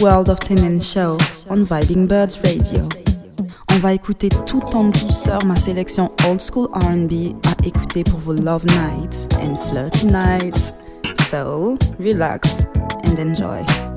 World of Tenen Show on Vibing Birds Radio. On va écouter tout en douceur ma sélection old school R&B à écouter pour vos love nights and flirty nights. So, relax and enjoy.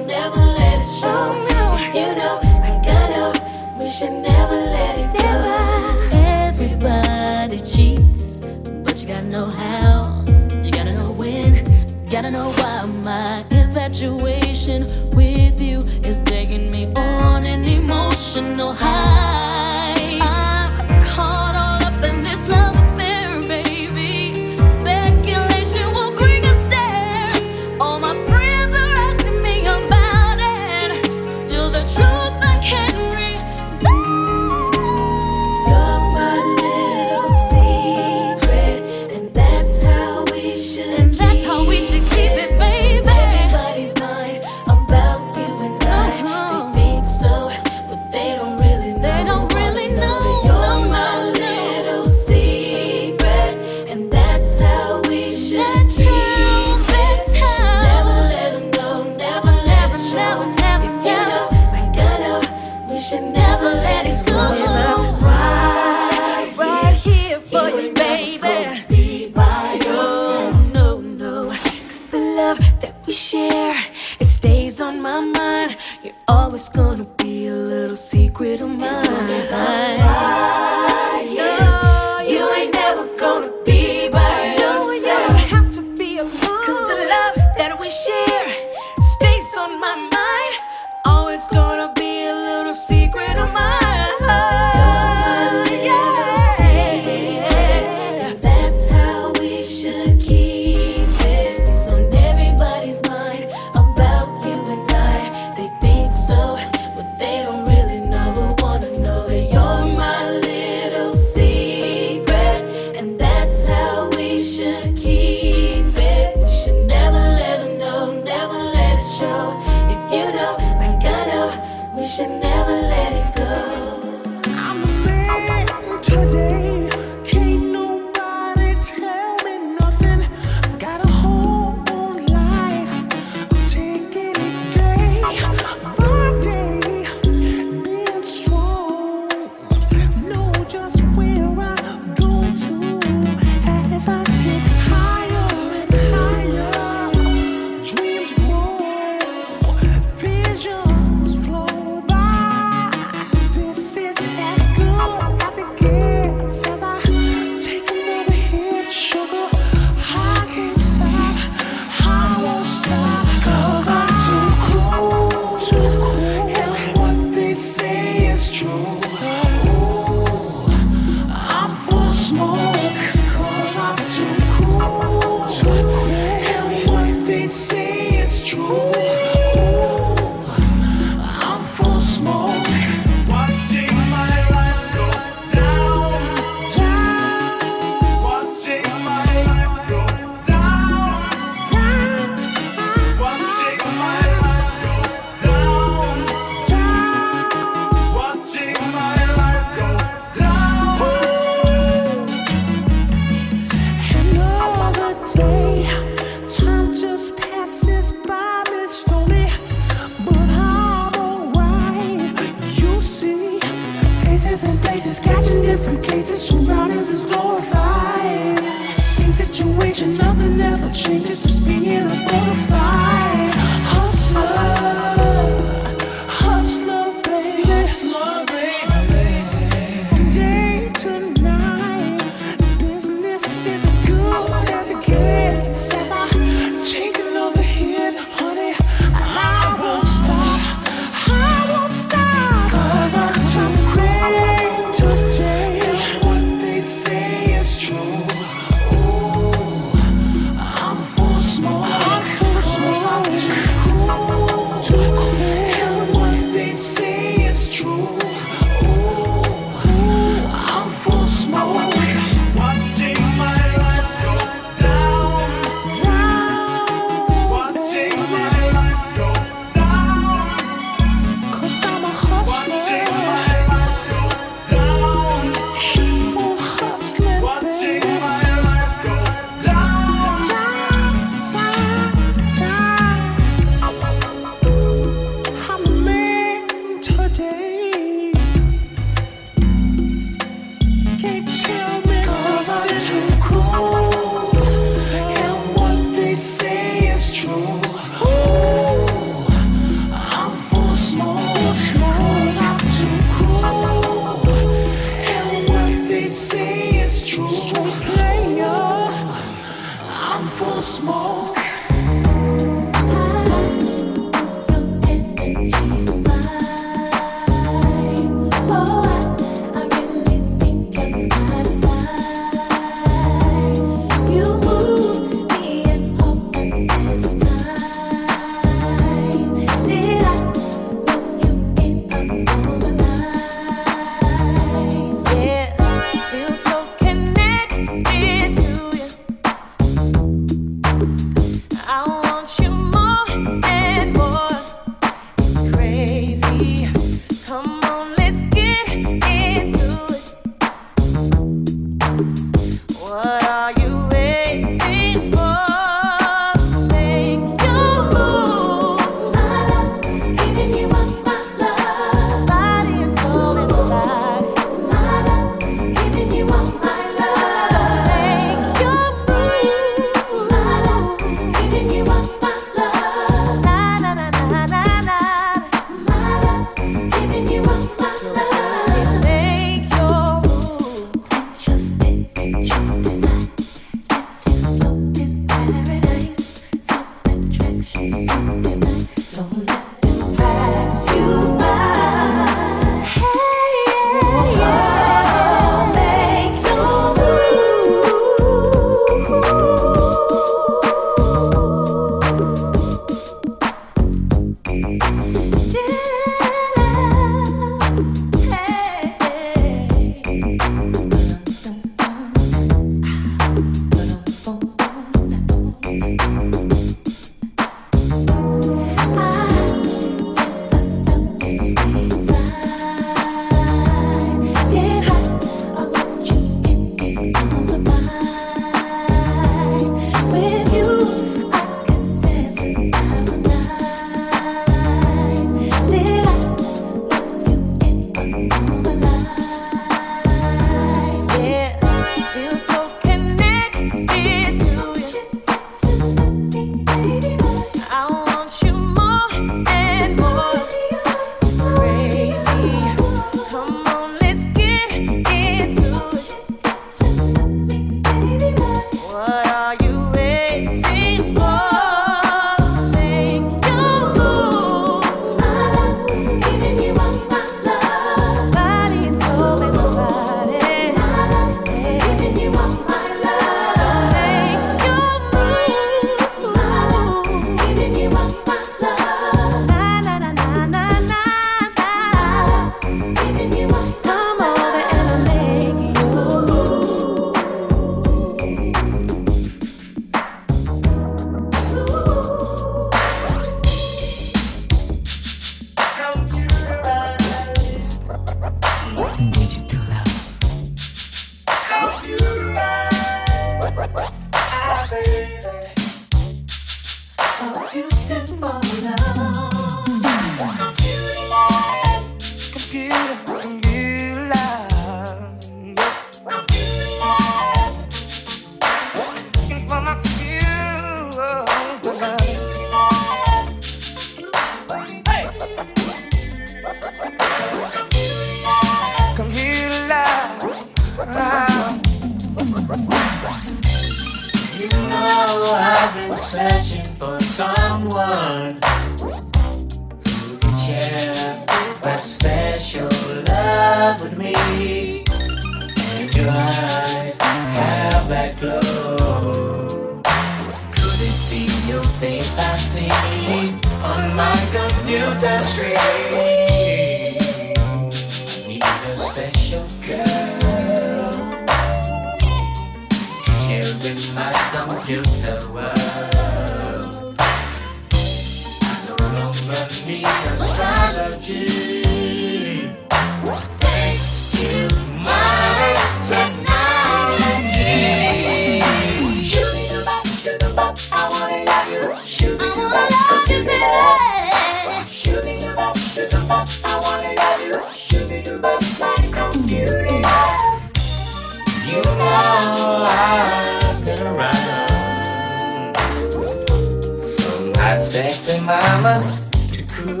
sexy mamas. You cool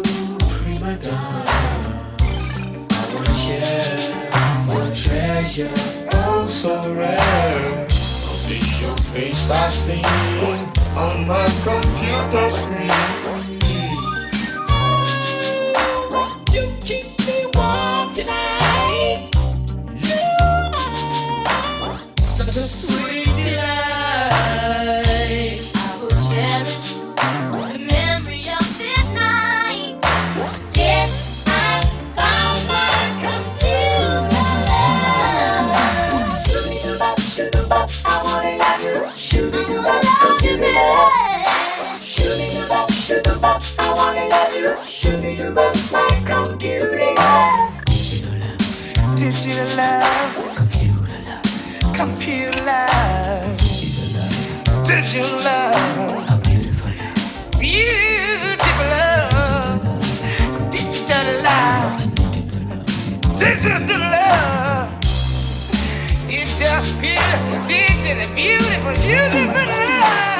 prima donnas. I wanna share my treasure, oh so rare. Cause it's your face I see on my computer screen. beautiful love. Beautiful love. Digital love. Digital love. It's just beautiful, digital, beautiful, beautiful love.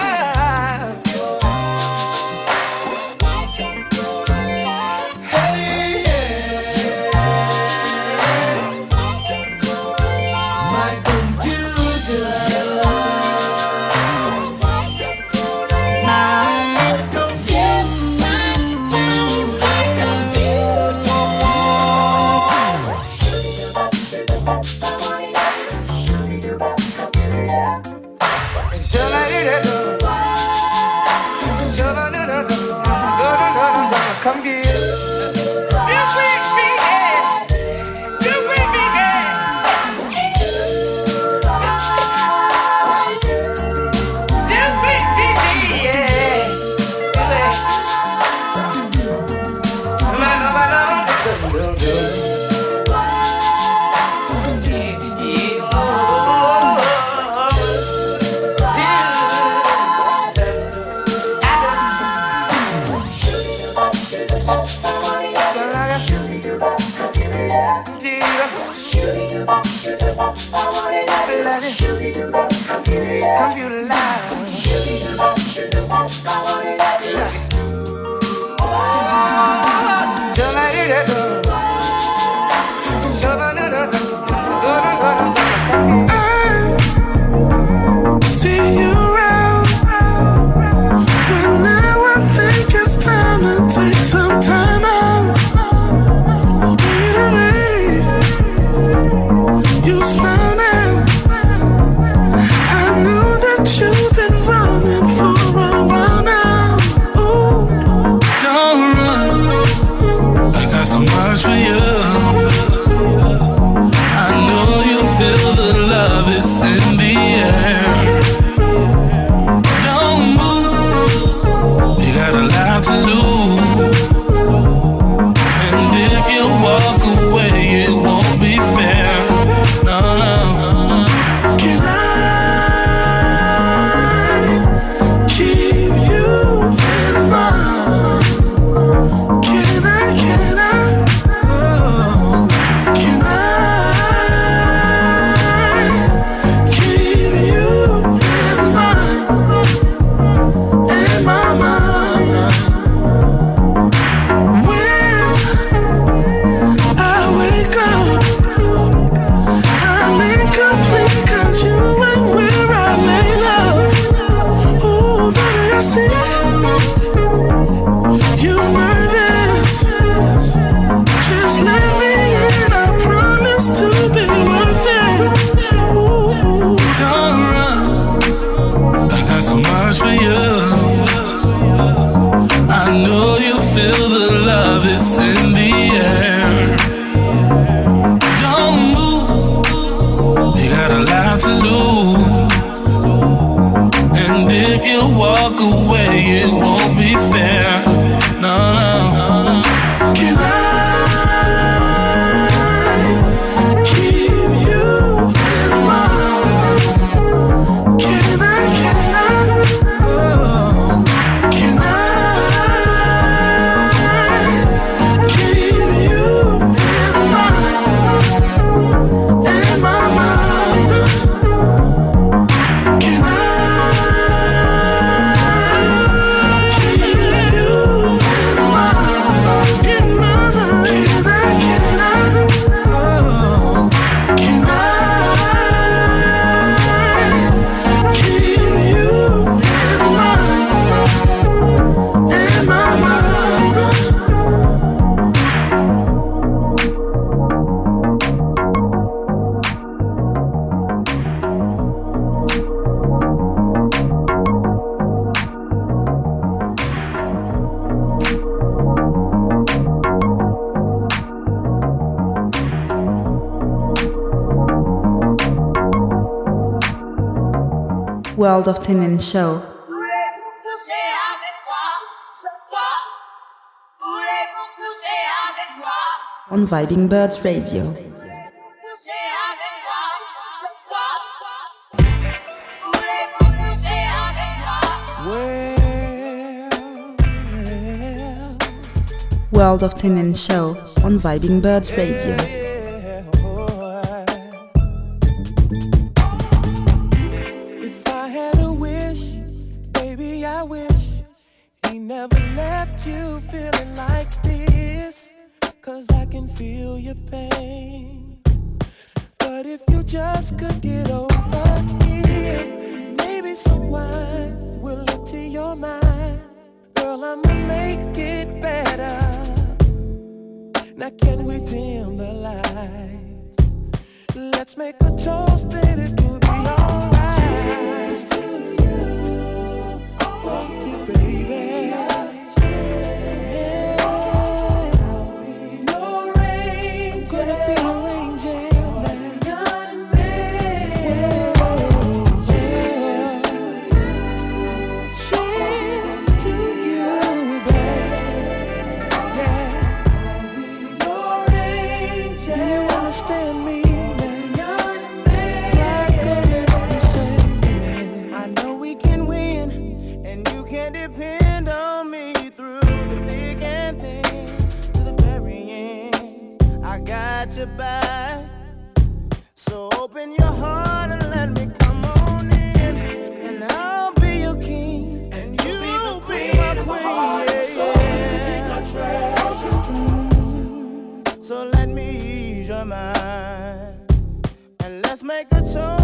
World of Tennin show. On Vibing Birds Radio. World of Tennin show on Vibing Birds Radio. depend on me through the thick and thin to the very end. I got your back. So open your heart and let me come on in. And I'll be your king. And you'll, you'll be, my queen, be my queen. Heart, yeah, so, yeah. so let me ease your mind. And let's make a tune.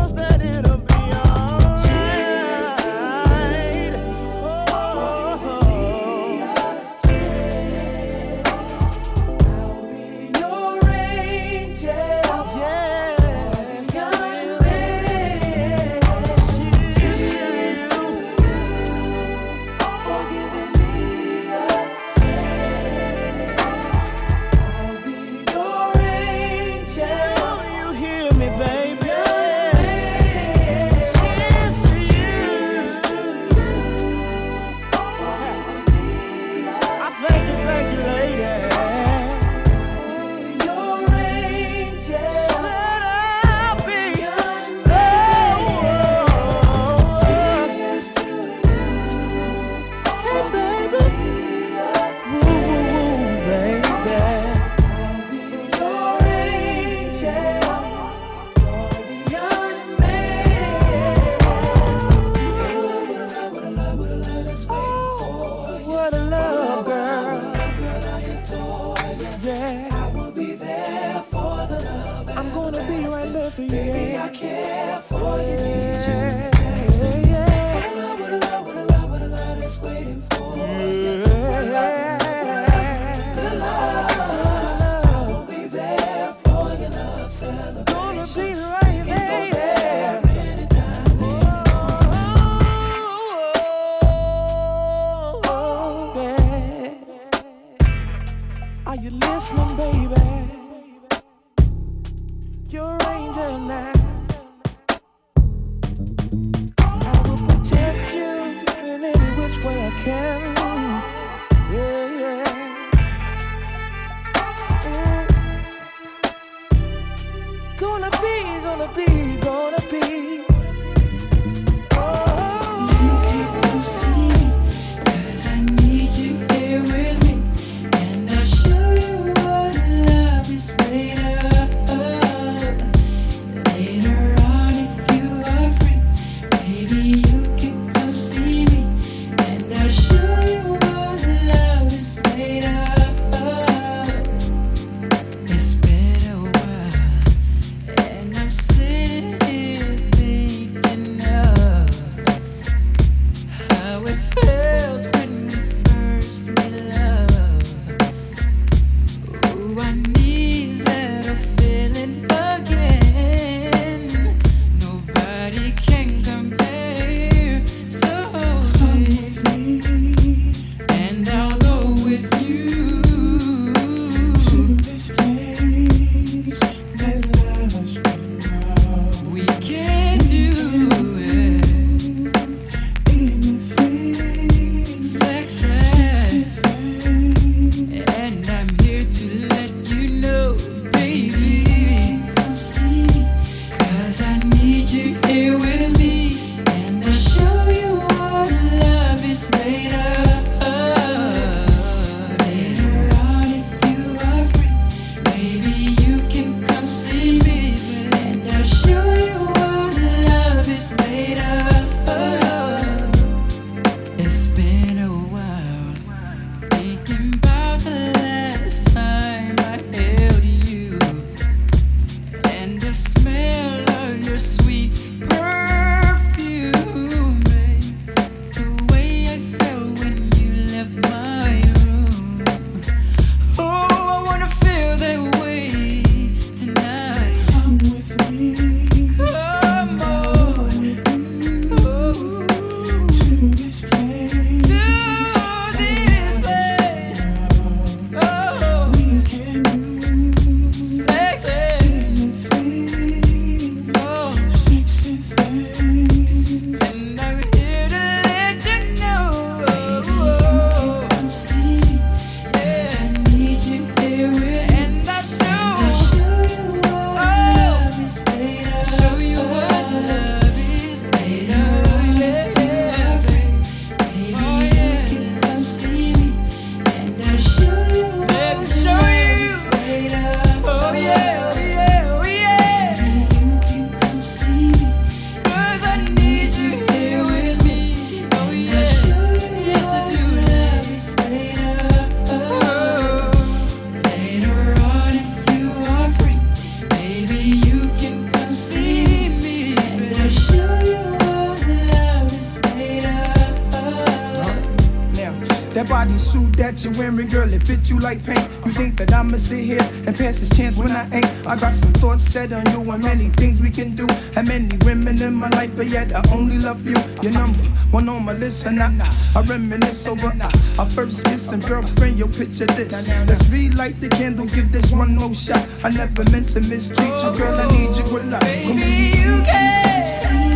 wearing, girl, it fits you like paint. You think that I'ma sit here and pass this chance when I ain't? I got some thoughts set on you and many things we can do. And many women in my life, but yet I only love you. Your number one on my list, and I, I reminisce over our first kiss and girlfriend. Yo, picture this. Let's relight the candle, give this one no shot. I never meant to mistreat you, girl. I need you a lot. Baby, you can.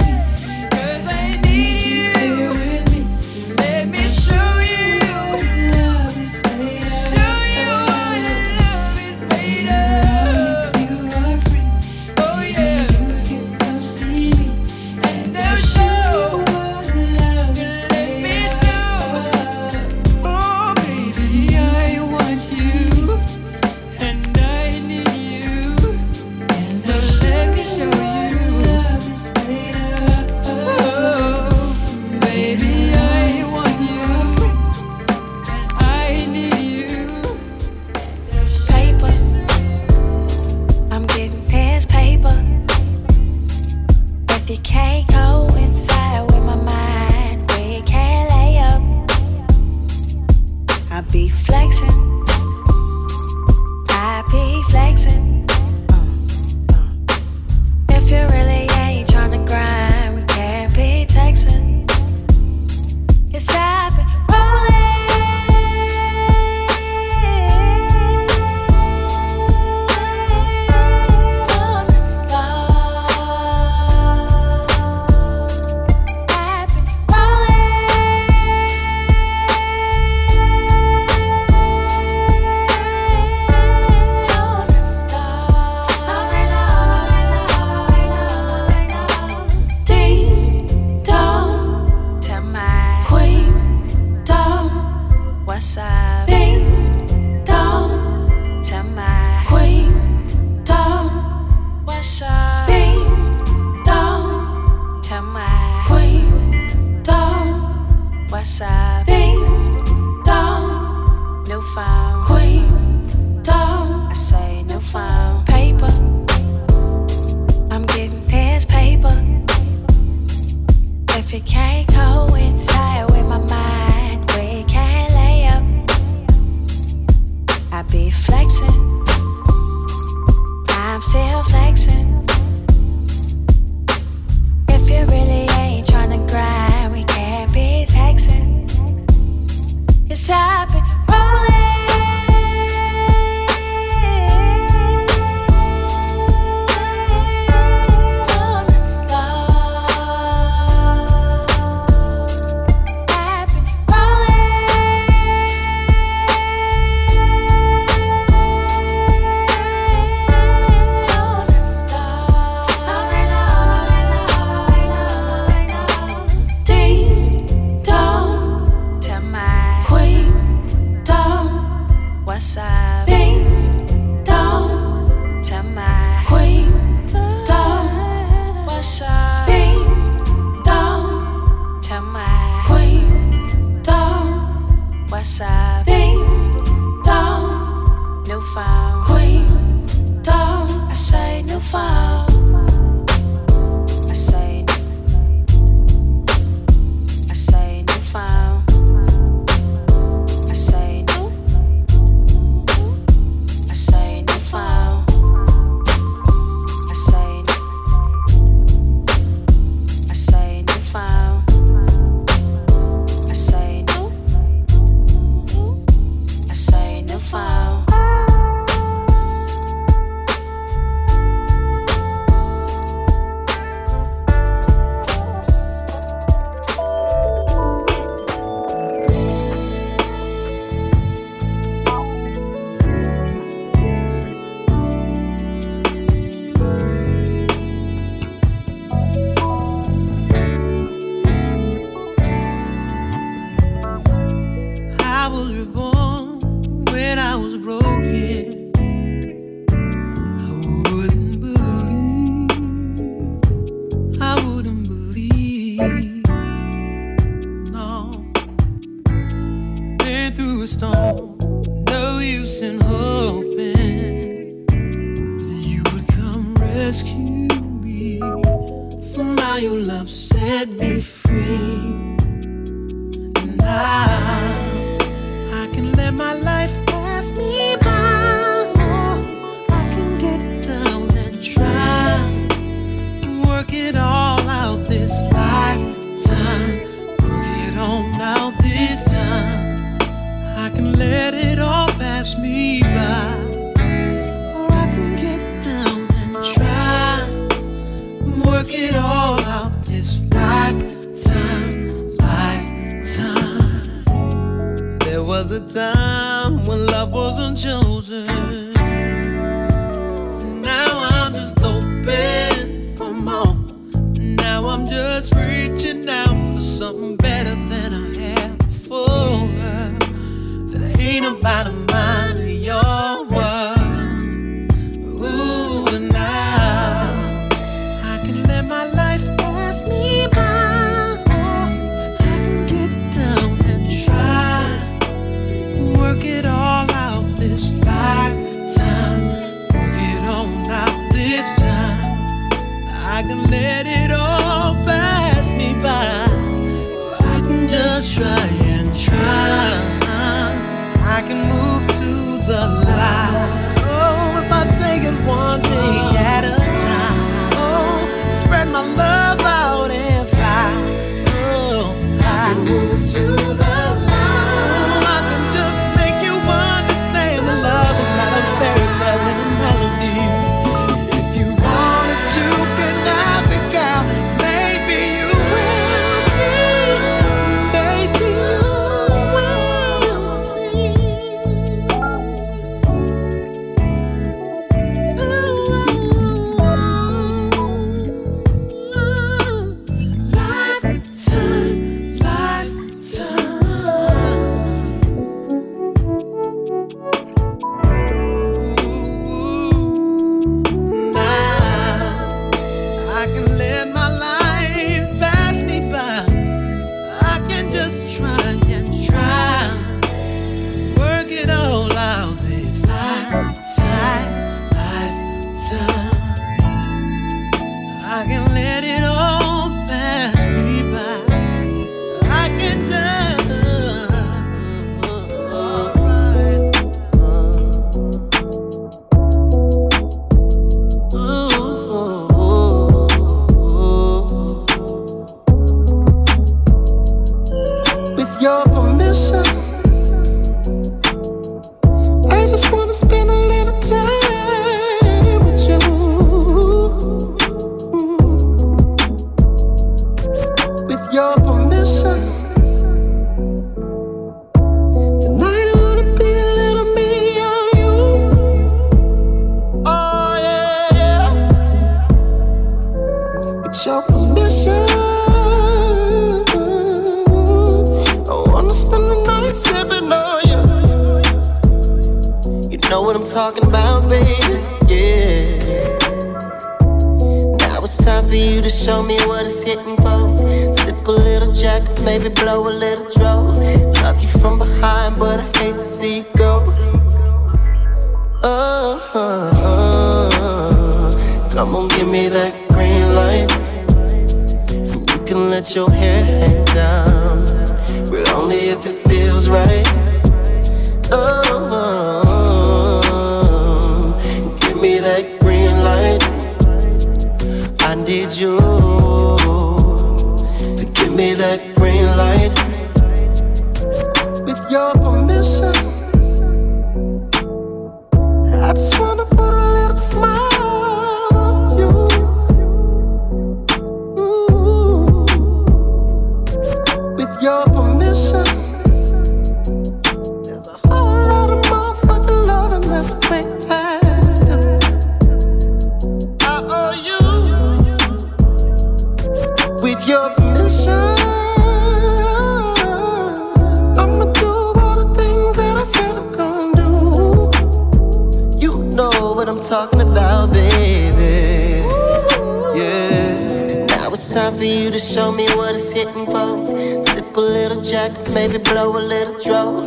maybe blow a little trouble.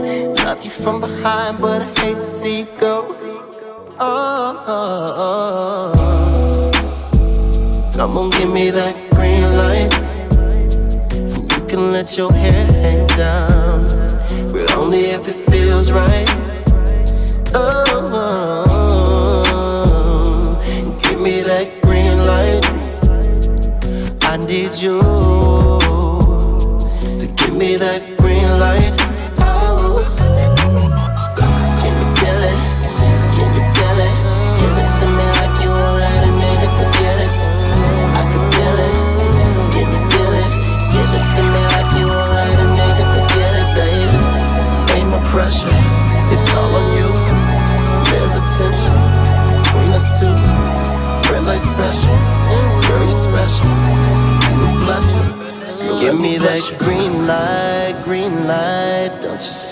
Love you from behind, but I hate to see you go. Oh, oh, oh. Come on, give me that green light. You can let your hair hang down, but only if it feels right. Oh, give me that green light. I need you.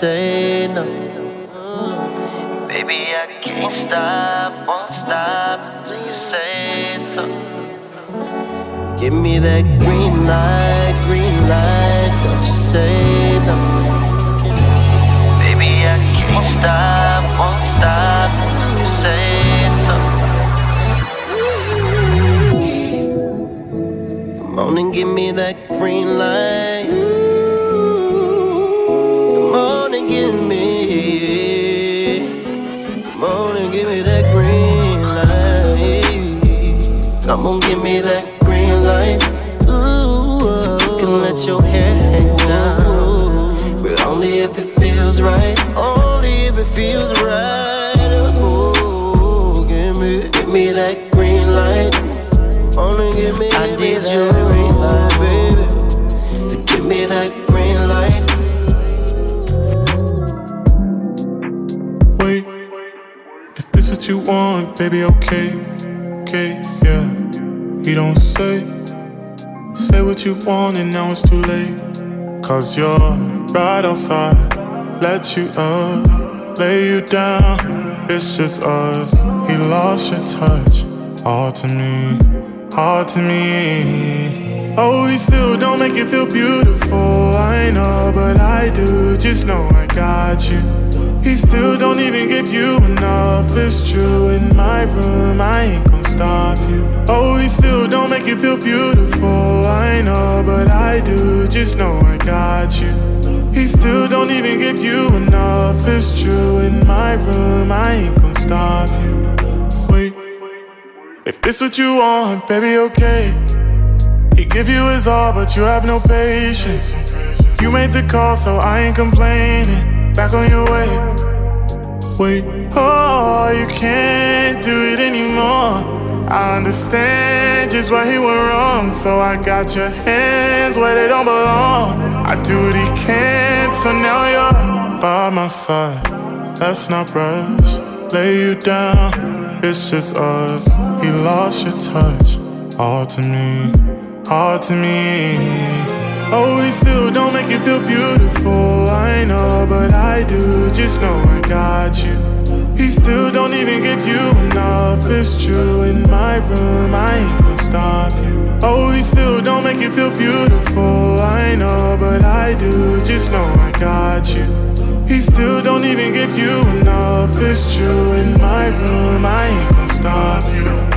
Say no. Baby, I can't stop, won't stop until you say so. Give me that green light, green light. Don't you say no. Baby, I can't stop, won't stop until you say so. Come on and give me that green light. Light. Come give me that green light. Ooh, you can let your hair hang down, but only if it feels right. Only if it feels right. Ooh, give me, give me that green light. Only give me, I need you, green light, baby, to give me that green light. Wait, if this what you want, baby, okay, okay, and now it's too late. Cause you're right outside, let you up, lay you down. It's just us. He lost your touch, all to me, all to me. Oh, he still don't make you feel beautiful. I know, but I do. Just know I got you. He still don't even give you enough. It's true. In my room, I ain't stop you. Oh, he still don't make you feel beautiful. I know, but I do. Just know I got you. He still don't even give you enough. It's true. In my room, I ain't gonna stop you. Wait, if this what you want, baby, okay. He give you his all, but you have no patience. You made the call, so I ain't complaining. Back on your way. Wait, oh, you can't do it anymore. I understand just why he went wrong, so I got your hands where they don't belong. I do what he can, so now you're by my side. Let's not rush, lay you down. It's just us. He lost your touch, all to me, all to me. Oh, he still don't make you feel beautiful. I know, but I do. Just know I got you. Still don't even give you enough. It's true. In my room, I ain't gonna stop you. Oh, he still don't make you feel beautiful. I know, but I do. Just know I got you. He still don't even give you enough. It's true. In my room, I ain't gonna stop you.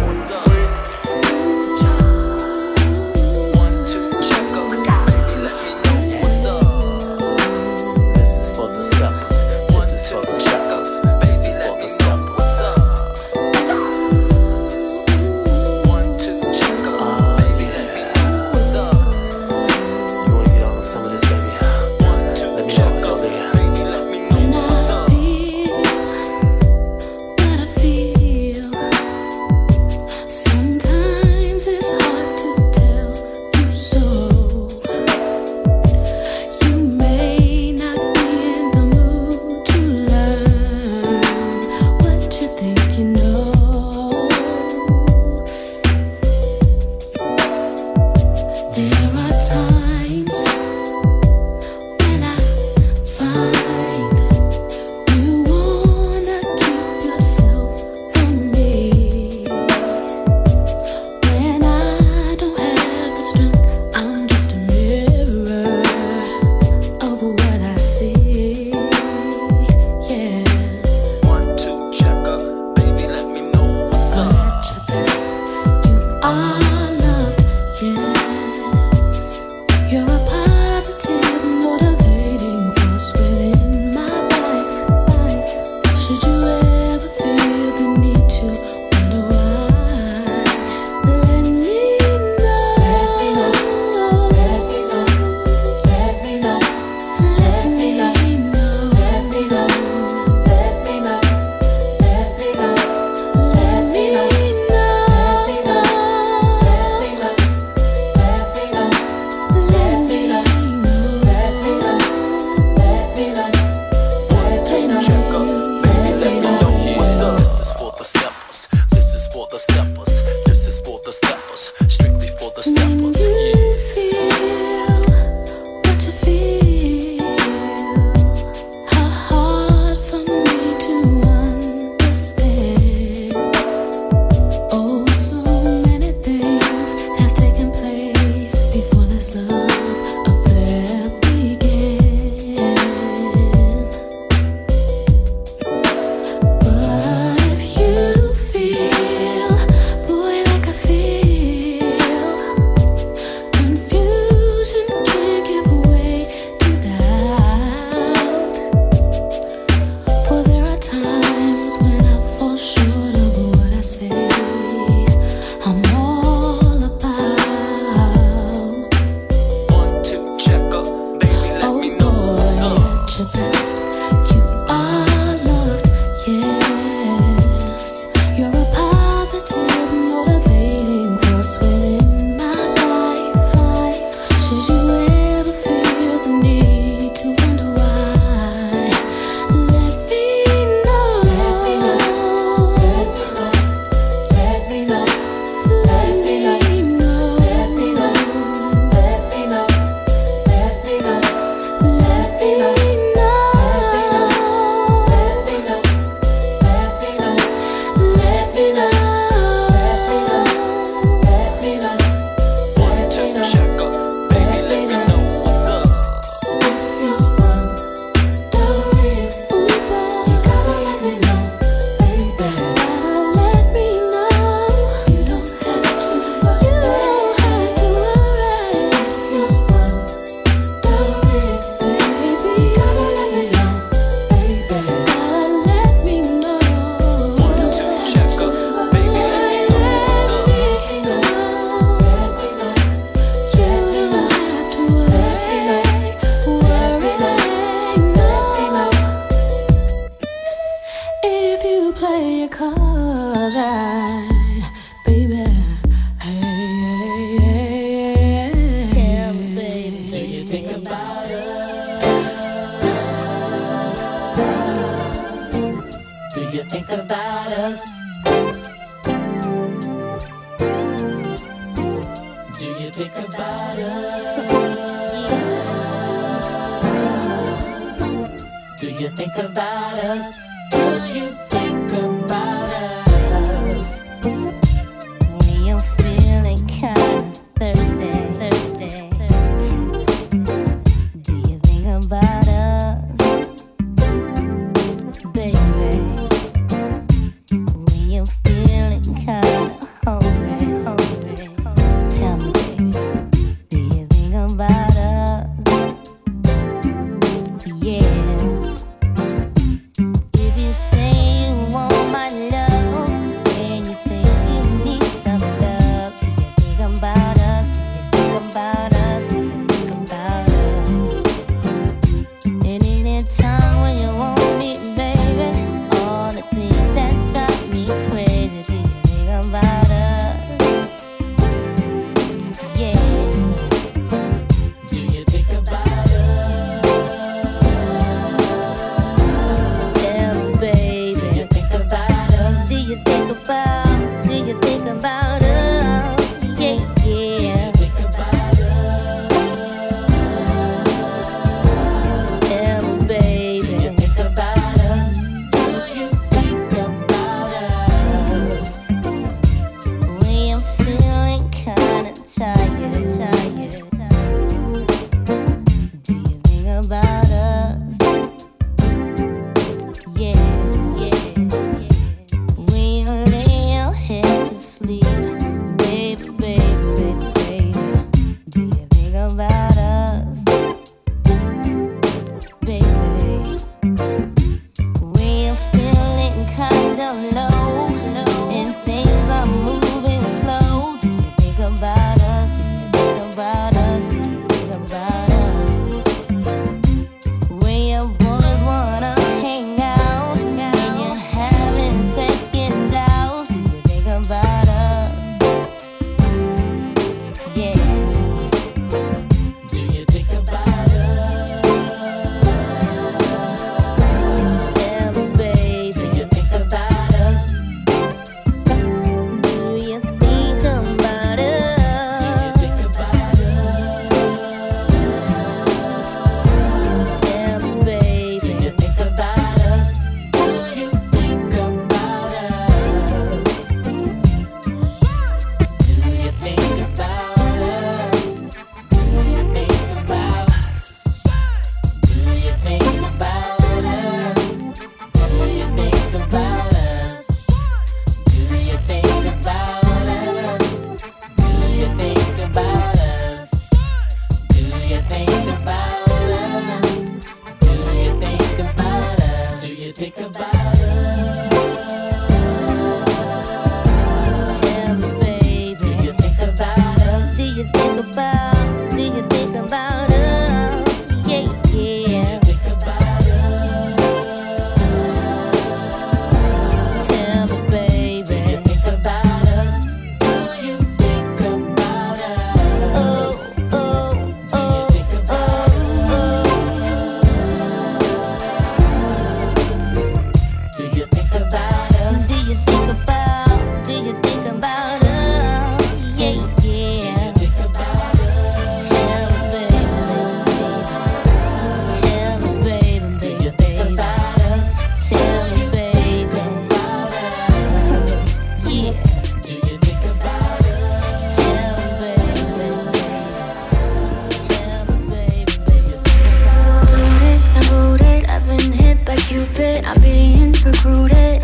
Recruited.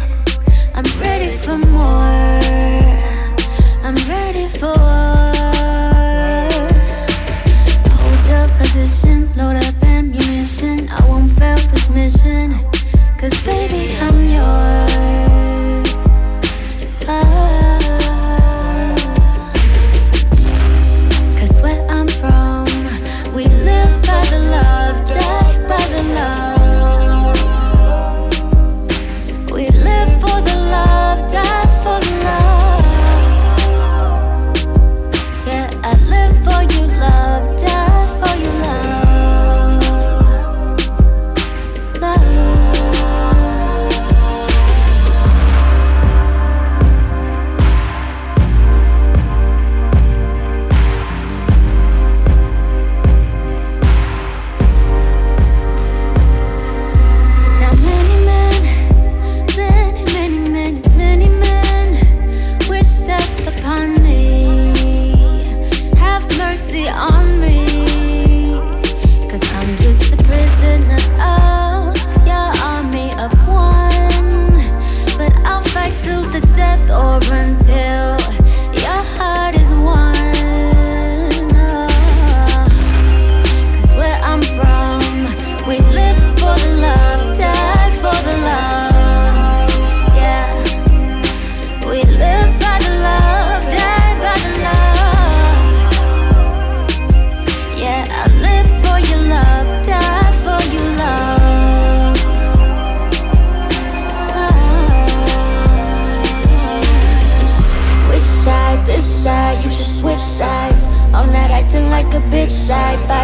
I'm ready for more. I'm ready for Hold your position, load up ammunition. I won't fail this mission. Cause baby, I'm yours.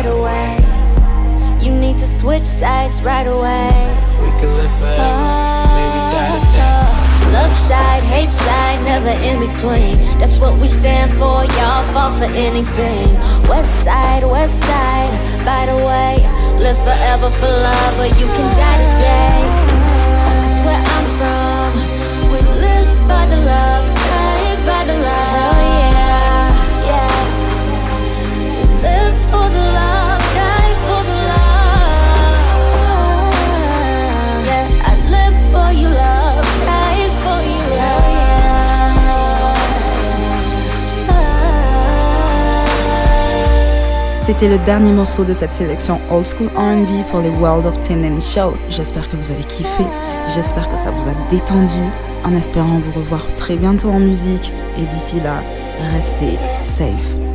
Side, by the way. You need to switch sides right away. We could live forever, maybe die today. Oh, love side, hate side, never in between. That's what we stand for, y'all fall for anything. West side, west side, by the way. Live forever for love, or you can die today. Cause where I'm from, we live by the love, C'était le dernier morceau de cette sélection Old School R&B pour les World of Tin and Show. J'espère que vous avez kiffé, j'espère que ça vous a détendu, en espérant vous revoir très bientôt en musique. Et d'ici là, restez safe.